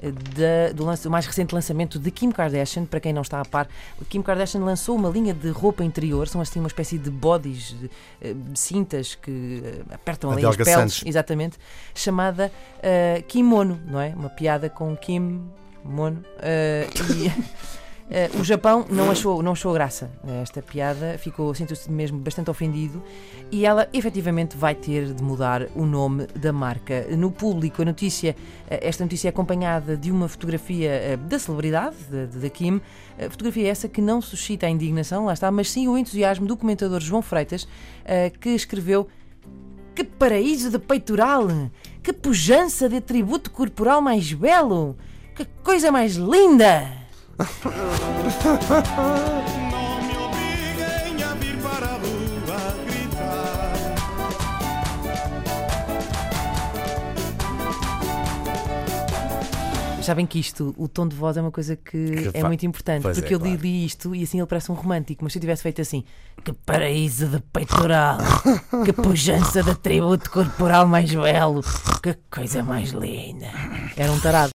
da- do, lance- do mais recente lançamento de Kim Kardashian. Para quem não está a par, Kim Kardashian lançou uma linha de roupa interior, são assim uma espécie de bodies, de, eh, de cintas que eh, apertam ali as peles, exatamente, chamada eh, Kimono, não é? Uma piada com Kim Mono. eh, e eh, o Japão não achou, não achou graça a esta piada, ficou, sentiu-se mesmo bastante ofendido e ela efetivamente vai ter de mudar o nome da marca. No público, a notícia, eh, esta notícia é acompanhada de uma fotografia eh, da celebridade, da- Kim, Eh, fotografia essa que não suscita a indignação, lá está, mas sim o entusiasmo do comentador João Freitas, eh, que escreveu que paraíso de peitoral! Que pujança de atributo corporal mais belo! Que coisa mais linda! Não me obriguem a vir para a rua gritar. Sabem que isto, o tom de voz é uma coisa que, Que é muito importante, Pois é, porque eu li, claro. li isto e assim ele parece um romântico, mas se eu tivesse feito assim, que paraíso de peitoral, que pujança de atributo corporal mais belo, que coisa mais linda. Era um tarado.